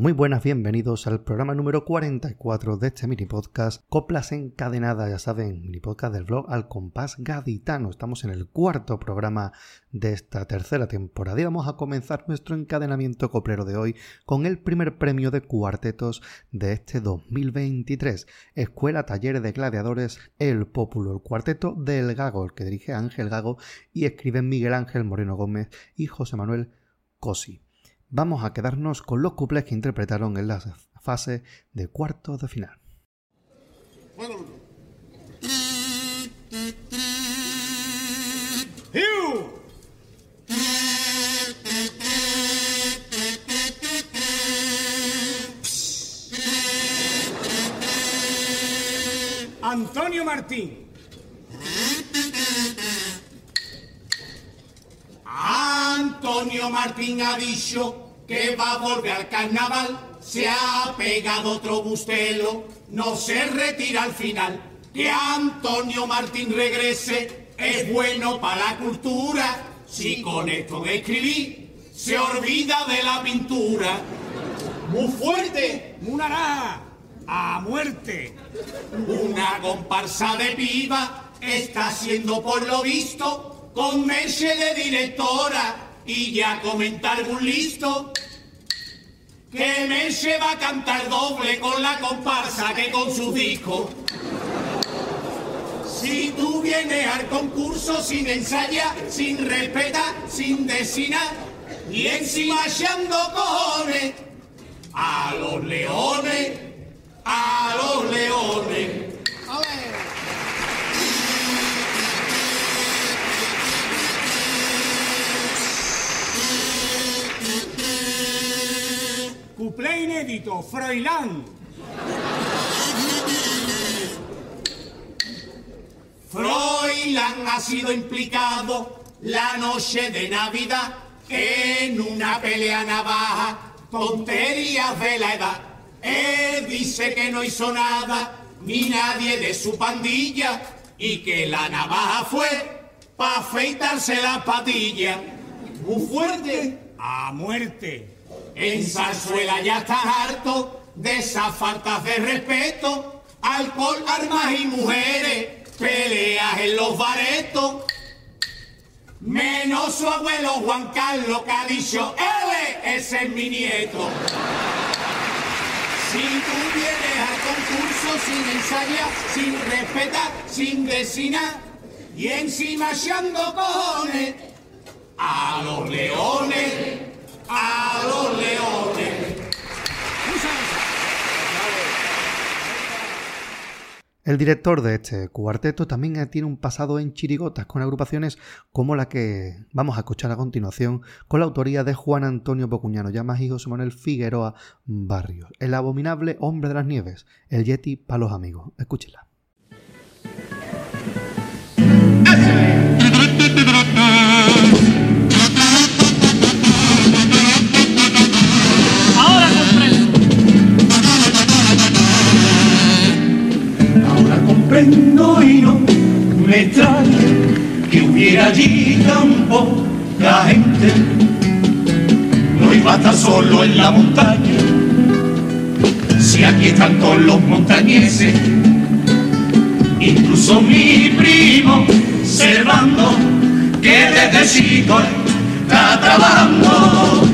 muy buenas, bienvenidos al programa número 44 de este mini podcast Coplas Encadenadas, ya saben, mini podcast del blog Al Compás Gaditano. Estamos en el cuarto programa de esta tercera temporada y vamos a comenzar nuestro encadenamiento coplero de hoy con el primer premio de cuartetos de este 2023, Escuela Talleres de Gladiadores El Pópulo, el cuarteto del Gago, el que dirige Ángel Gago y escriben Miguel Ángel Moreno Gómez y José Manuel Cosi vamos a quedarnos con los cuples que interpretaron en la fase de cuartos de final. Antonio Martín. Martín ha dicho que va a volver al carnaval. Se ha pegado otro bustelo, no se retira al final. Que Antonio Martín regrese es bueno para la cultura. Si con esto de escribir se olvida de la pintura. Muy fuerte, una a muerte. Una comparsa de piba está haciendo por lo visto con Merce de directora y ya comentar un listo que Menche va a cantar doble con la comparsa que con su disco. Si tú vienes al concurso sin ensayar, sin respetar, sin desinar y encima echando cojones a los leones, a los leones. Cuplé inédito, Froilán. Froilán ha sido implicado la noche de Navidad en una pelea navaja, tonterías de la edad. Él dice que no hizo nada, ni nadie de su pandilla, y que la navaja fue para afeitarse la patilla. Muy fuerte. A muerte. En Zarzuela ya está harto de esas faltas de respeto, alcohol, armas y mujeres, peleas en los baretos. Menos su abuelo Juan Carlos que ha dicho, él ese es mi nieto. Si tú vienes al concurso sin ensayar, sin respetar, sin vecinar y encima echando cojones a los leones a los leones. El director de este cuarteto también tiene un pasado en chirigotas con agrupaciones como la que vamos a escuchar a continuación, con la autoría de Juan Antonio Bocuñano Llamas y José Manuel Figueroa Barrios. El abominable hombre de las nieves, el Yeti para los amigos. Escúchela. Y no me extraña que hubiera allí tan poca gente. No iba a estar solo en la montaña, si aquí están todos los montañeses, incluso mi primo Servando, que desde chico está trabajando.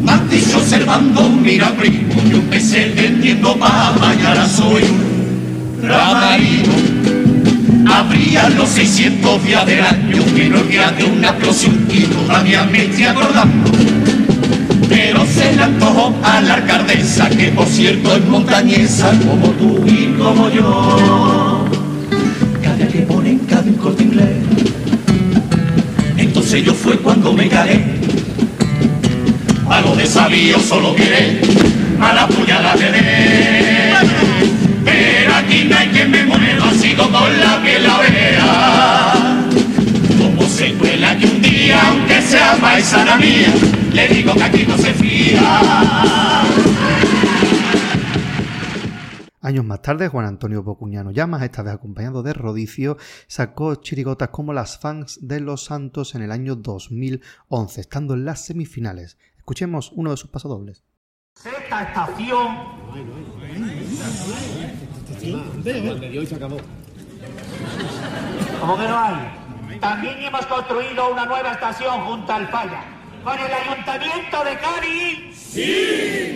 Me dicho Servando, mira primo, yo empecé vendiendo papas y ahora soy Ramarino. Habría los 600 días del año no día de una explosión y todavía me estoy acordando. Pero se le antojó a la alcaldesa, que por cierto es montañesa como tú y como yo. Cada que ponen cada un corte inglés. Entonces yo fue cuando me caí. A lo de sabio solo quiere a la puñalada de como la que la vea. Como se cuela que un día, aunque sea paisana mía, le digo que aquí no se fía. Años más tarde, Juan Antonio Bocuñano Llamas, esta vez acompañado de Rodicio, sacó chirigotas como las fans de Los Santos en el año 2011, estando en las semifinales. Escuchemos uno de sus pasodobles. Sexta estación. ¿Cómo que no hay? También hemos construido una nueva estación junto al Falla. ¿Con el Ayuntamiento de Cádiz? Pido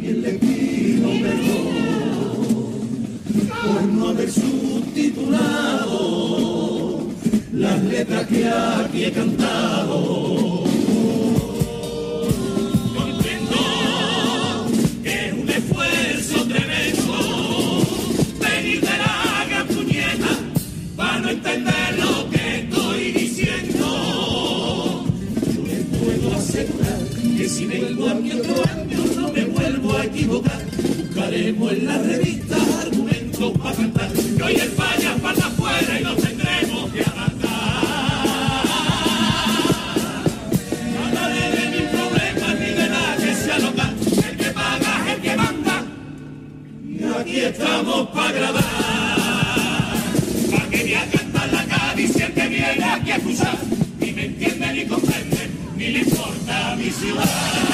También le pido perdón por no haber subtitulado las letras que aquí he cantado. Comprendo que es un esfuerzo tremendo venir de la gran puñeta para no entender lo que estoy diciendo. Yo les puedo asegurar que si vengo aquí otro a equivocar. Buscaremos en la revista argumentos para cantar. Que hoy falla para afuera y nos tendremos que adaptar. Hablaré de mis problemas ni de nada que sea local. El que paga es el que manda. Y aquí estamos para agradar. Pa' que me a cantar la Cádiz y el que viene aquí a escuchar. Ni me entiende ni comprende, ni le importa mi ciudad.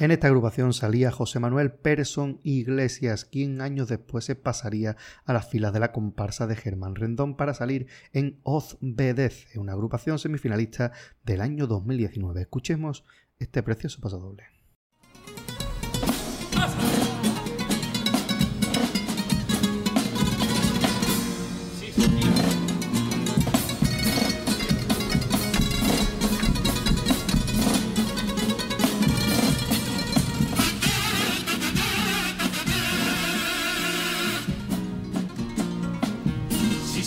En esta agrupación salía José Manuel Persson Iglesias, quien años después se pasaría a las filas de la comparsa de Germán Rendón para salir en Ozbedece, una agrupación semifinalista del año 2019. Escuchemos este precioso paso doble.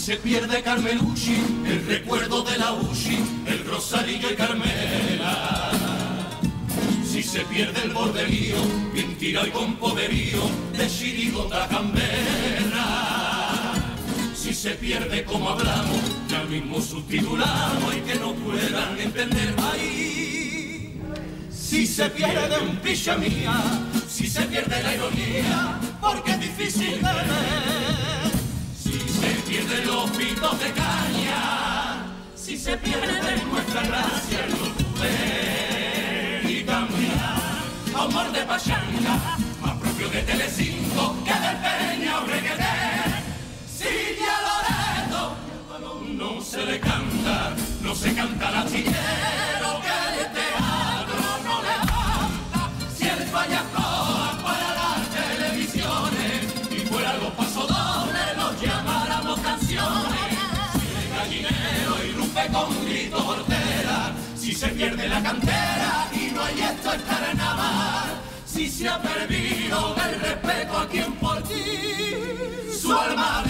Se pierde Carmelucci, el recuerdo de la Ushi, el Rosarillo y Carmela. Si se pierde el borderío, bien tirado y con poderío, de chirigota cambera. Si se pierde como hablamos, ya mismo subtitulamos y que no puedan entender ahí. Si se pierde un picha mía, si se pierde la ironía, porque es difícil de ver. Pierden los pitos de caña, si se pierde nuestra gracia, no pude y cambiar. Amor de pachanga, más propio de Telecinco que del Peña o Regueté. Si ya Loreto, balón no se le canta, no se canta la chillero con grito hortera, si se pierde la cantera y no hay esto es carnaval. Si se ha perdido el respeto a quien por ti su alma ha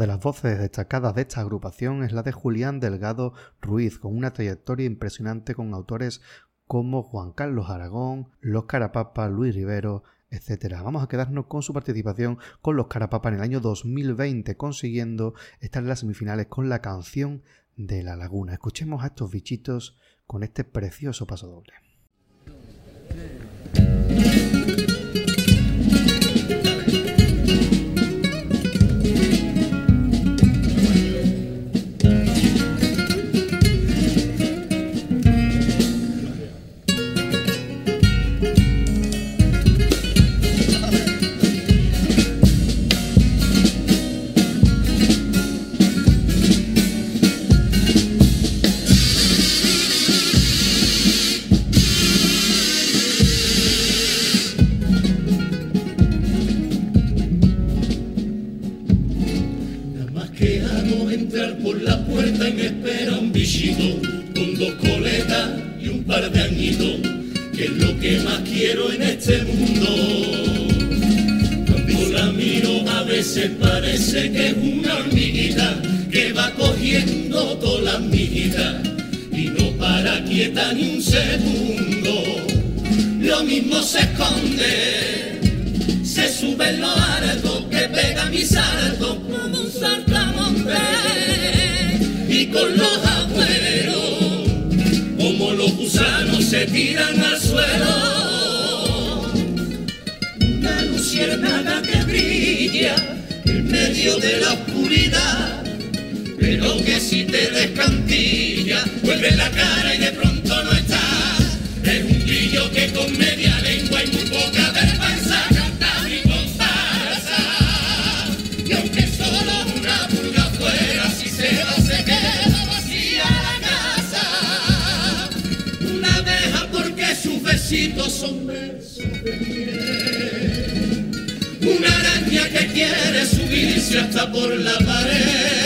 de las voces destacadas de esta agrupación es la de Julián Delgado Ruiz, con una trayectoria impresionante con autores como Juan Carlos Aragón, Los Carapapa, Luis Rivero, etc. Vamos a quedarnos con su participación con Los Carapapa en el año 2020, consiguiendo estar en las semifinales con la canción de La Laguna. Escuchemos a estos bichitos con este precioso paso doble. Quiero en este mundo. Cuando la miro a veces parece que es una hormiguita que va cogiendo todas las miguitas y no para quieta ni un segundo. Lo mismo se esconde, se sube en los altos que pega mi salto como un saltamonte y con los abuelos como los gusanos se tiran al suelo. Luciérnaga que brilla en medio de la oscuridad, pero que si te descantilla, vuelve la cara y de subirse hasta por la pared.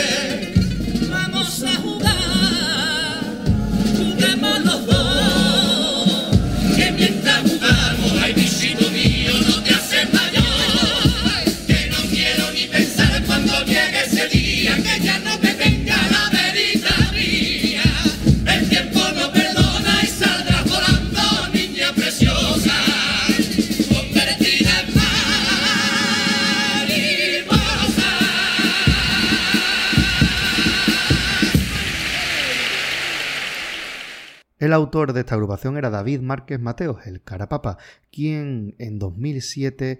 El autor de esta agrupación era David Márquez Mateos, el Carapapa, quien en 2007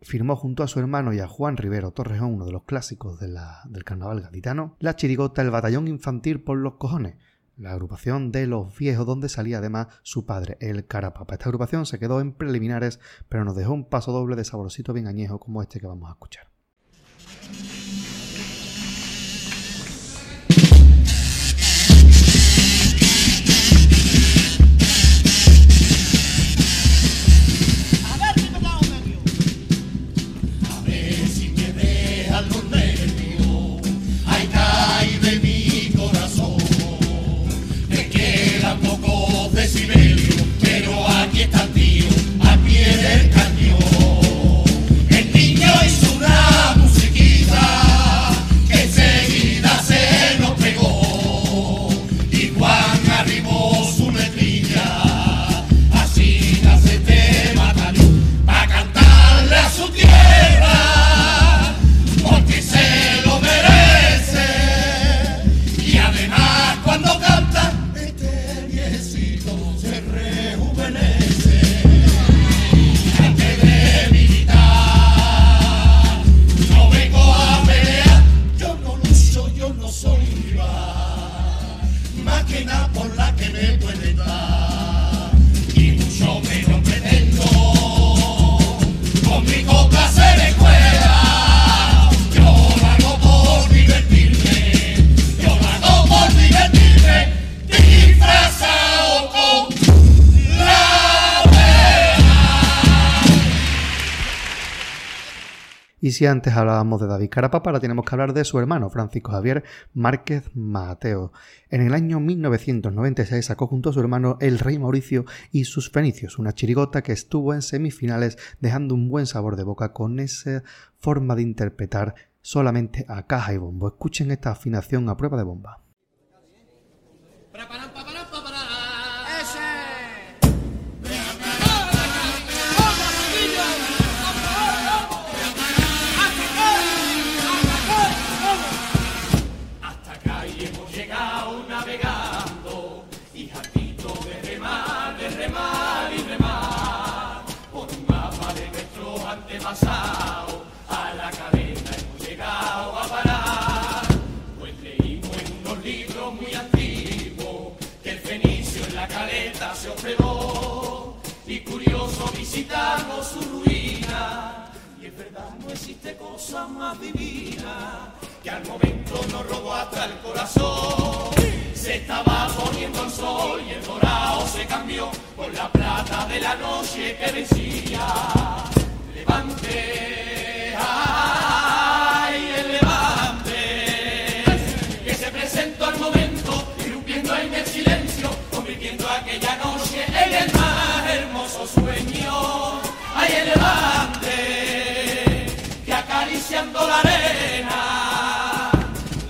firmó junto a su hermano y a Juan Rivero Torrejón, uno de los clásicos del carnaval gaditano, la chirigota El Batallón Infantil por los Cojones, la agrupación de los viejos donde salía además su padre, el Carapapa. Esta agrupación se quedó en preliminares, pero nos dejó un paso doble de saborosito bien añejo como este que vamos a escuchar. Si antes hablábamos de David Carapapa, ahora tenemos que hablar de su hermano, Francisco Javier Márquez Mateo. En el año 1996 sacó junto a su hermano El Rey Mauricio y sus Fenicios, una chirigota que estuvo en semifinales dejando un buen sabor de boca con esa forma de interpretar solamente a caja y bombo. Escuchen esta afinación a prueba de bomba. A la cadena hemos llegado a parar. Pues leímos en unos libros muy antiguos que el fenicio en la caleta se hospedó. Y curioso visitamos su ruina. Y es verdad no existe cosa más divina que al momento nos robó hasta el corazón. Se estaba poniendo el sol y el dorado se cambió por la plata de la noche que decía, Levante, ay, el Levante, que se presentó al momento, irrumpiendo en el silencio, convirtiendo aquella noche en el más hermoso sueño. Ay, el Levante, que acariciando la arena,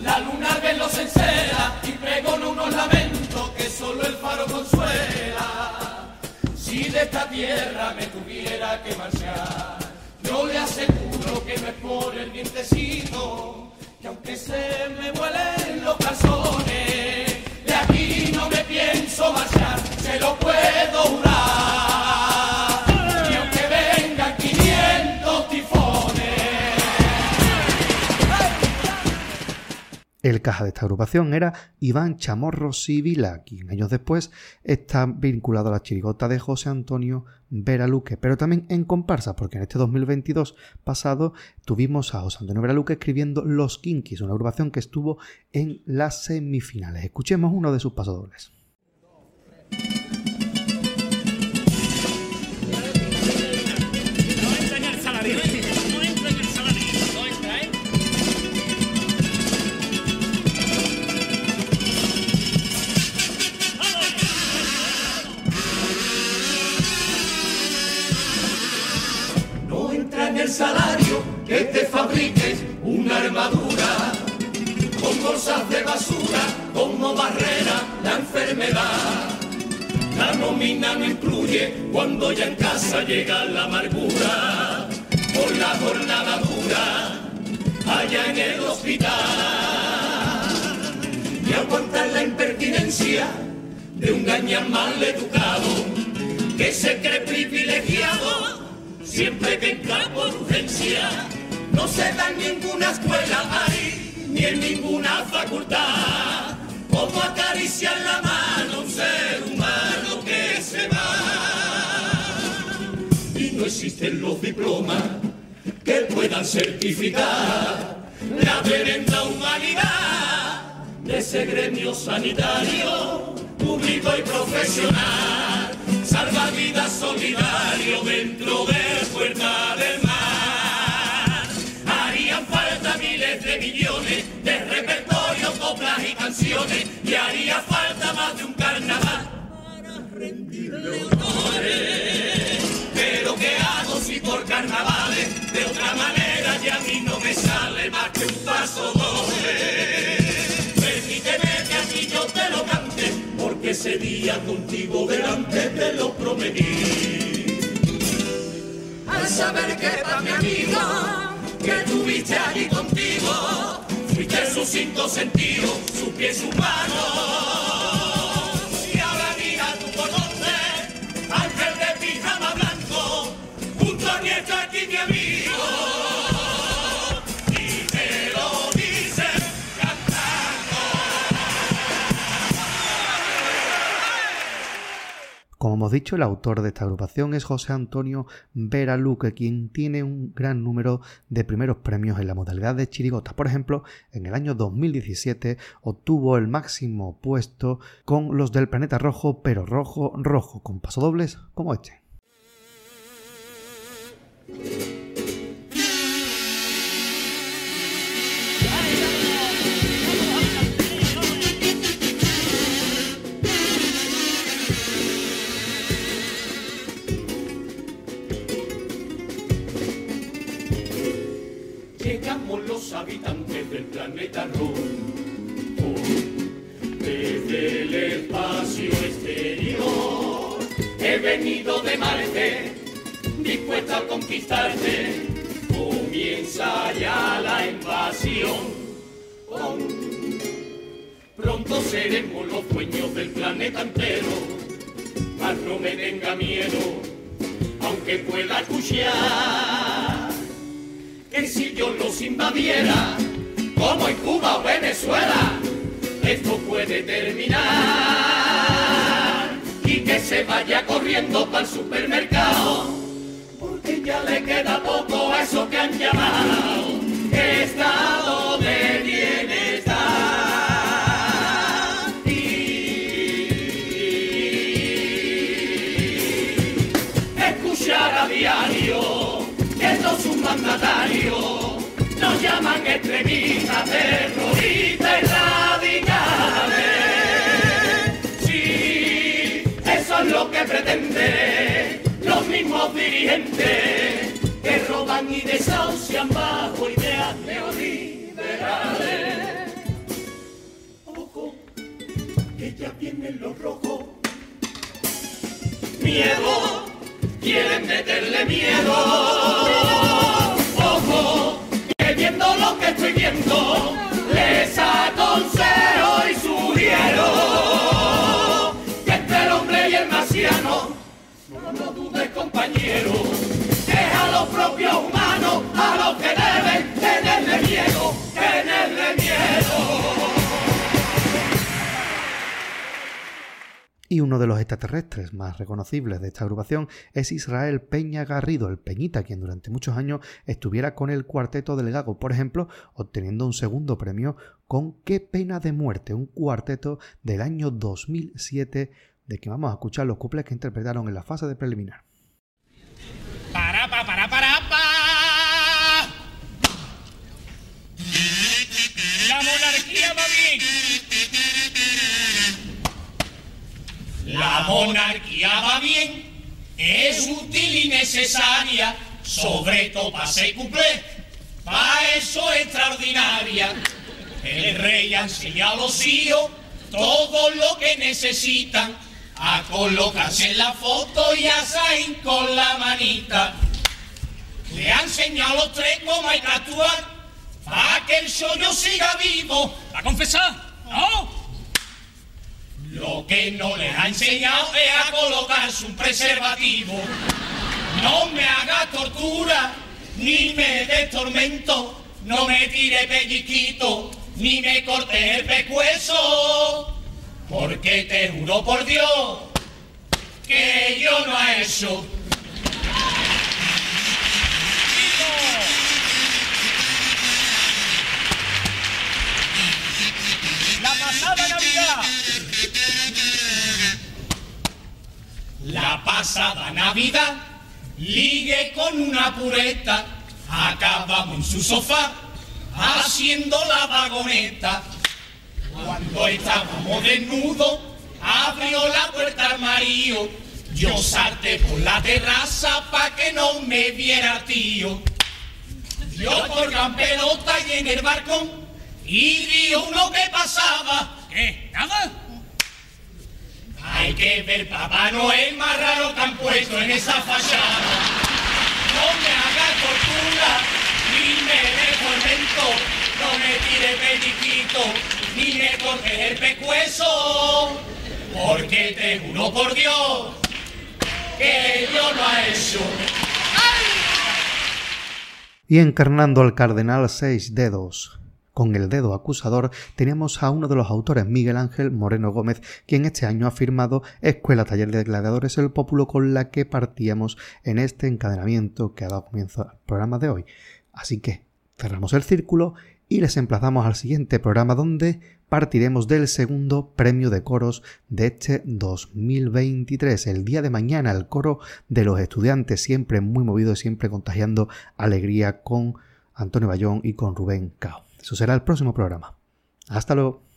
la luna que los encela y pregona unos lamentos que solo el faro consuela. Si de esta tierra me tuviera que marchar yo le aseguro que me pone el vientecito, que aunque se me El caja de esta agrupación era Iván Chamorro Sibila, quien años después está vinculado a la chirigota de José Antonio Veraluque, pero también en comparsa, porque en este 2022 pasado tuvimos a José Antonio Veraluque escribiendo Los Kinkis, una agrupación que estuvo en las semifinales. Escuchemos uno de sus pasodobles. Armadura con bolsas de basura como barrera la enfermedad. La nómina no incluye cuando ya en casa llega la amargura por la jornada dura allá en el hospital. Y aguantar la impertinencia de un gañán mal educado que se cree privilegiado siempre que entra por urgencia. No se da en ninguna escuela ahí, ni en ninguna facultad. Como acariciar la mano un ser humano que se va. Y no existen los diplomas que puedan certificar la merenda humanidad de ese gremio sanitario, público y profesional, salvavidas solidario dentro de y haría falta más de un carnaval para rendirle honores. Pero ¿qué hago si por carnavales de otra manera ya a mí no me sale más que un paso doble? Permíteme que aquí yo te lo cante, porque ese día contigo delante te lo prometí. Al saber que para mi amigo, que tuviste allí contigo, fuiste sus cinco sentidos, su pie, su mano. Y ahora mira, tú conoces, ángel de pijama blanco, junto a mi Como hemos dicho, el autor de esta agrupación es José Antonio Veraluque, quien tiene un gran número de primeros premios en la modalidad de chirigota. Por ejemplo, en el año 2017 obtuvo el máximo puesto con los del Planeta Rojo, pero rojo, rojo, con pasodobles como este. Habitantes del planeta rojo desde el espacio exterior. He venido de Marte, dispuesto a conquistarte. Comienza ya la invasión. Pronto seremos los dueños del planeta entero. Mas no me tenga miedo, aunque pueda escuchar si yo los invadiera, como en Cuba o Venezuela, esto puede terminar. Y que se vaya corriendo para el supermercado, porque ya le queda poco a eso que han llamado estado llaman extremistas, terroristas y radicales. Sí, eso es lo que pretenden los mismos dirigentes que roban y desahucian bajo ideas neoliberales. Ojo, que ya vienen los rojos. Miedo, quieren meterle miedo. Que estoy viendo, les aconsejo y sugiero que entre el hombre y el marciano, no dudes compañero, es a los propios humanos a los que deben tenerle miedo, tenerle miedo. Y uno de los extraterrestres más reconocibles de esta agrupación es Israel Peña Garrido, el Peñita, quien durante muchos años estuviera con el Cuarteto del Gago, por ejemplo, obteniendo un segundo premio con Qué pena de muerte, un cuarteto del año 2007 de que vamos a escuchar los cuples que interpretaron en la fase de preliminar. La monarquía va bien, es útil y necesaria, sobre todo para ser cumple, para eso extraordinaria. El rey ha enseñado a los hijos todo lo que necesitan, a colocarse en la foto y a salir con la manita. Le ha enseñado a los tres cómo hay que actuar, para que el sueño siga vivo. ¿Va a confesar? ¿No? Lo que no les ha enseñado es a colocarse un preservativo. No me haga tortura, ni me dé tormento, no me tire pellizquito, ni me corte el pecueso. Porque te juro por Dios que yo no he hecho. La pasada Navidad. La pasada Navidad ligue con una pureta, acabamos en su sofá haciendo la vagoneta. Cuando estábamos desnudos, abrió la puerta al marido. Yo salté por la terraza pa' que no me viera tío. Yo colgan pelota y en el balcón y vi uno que pasaba. ¿Qué? ¿Nada? Hay que ver Papá Noel más raro que han puesto en esa fachada. No me hagas tortura, ni me dé tormento, no me tire pellizquito, ni me cortes el pecueso, porque te juro por Dios que yo no he hecho. Y encarnando al cardenal seis dedos, con el dedo acusador, teníamos a uno de los autores, Miguel Ángel Moreno Gómez, quien este año ha firmado Escuela Taller de Gladiadores El Pópulo, con la que partíamos en este encadenamiento que ha dado comienzo al programa de hoy. Así que cerramos el círculo y les emplazamos al siguiente programa donde partiremos del segundo premio de coros de este 2023. El día de mañana el coro de los estudiantes, siempre muy movido, siempre contagiando alegría con Antonio Bayón y con Rubén Cao. Eso será el próximo programa. Hasta luego.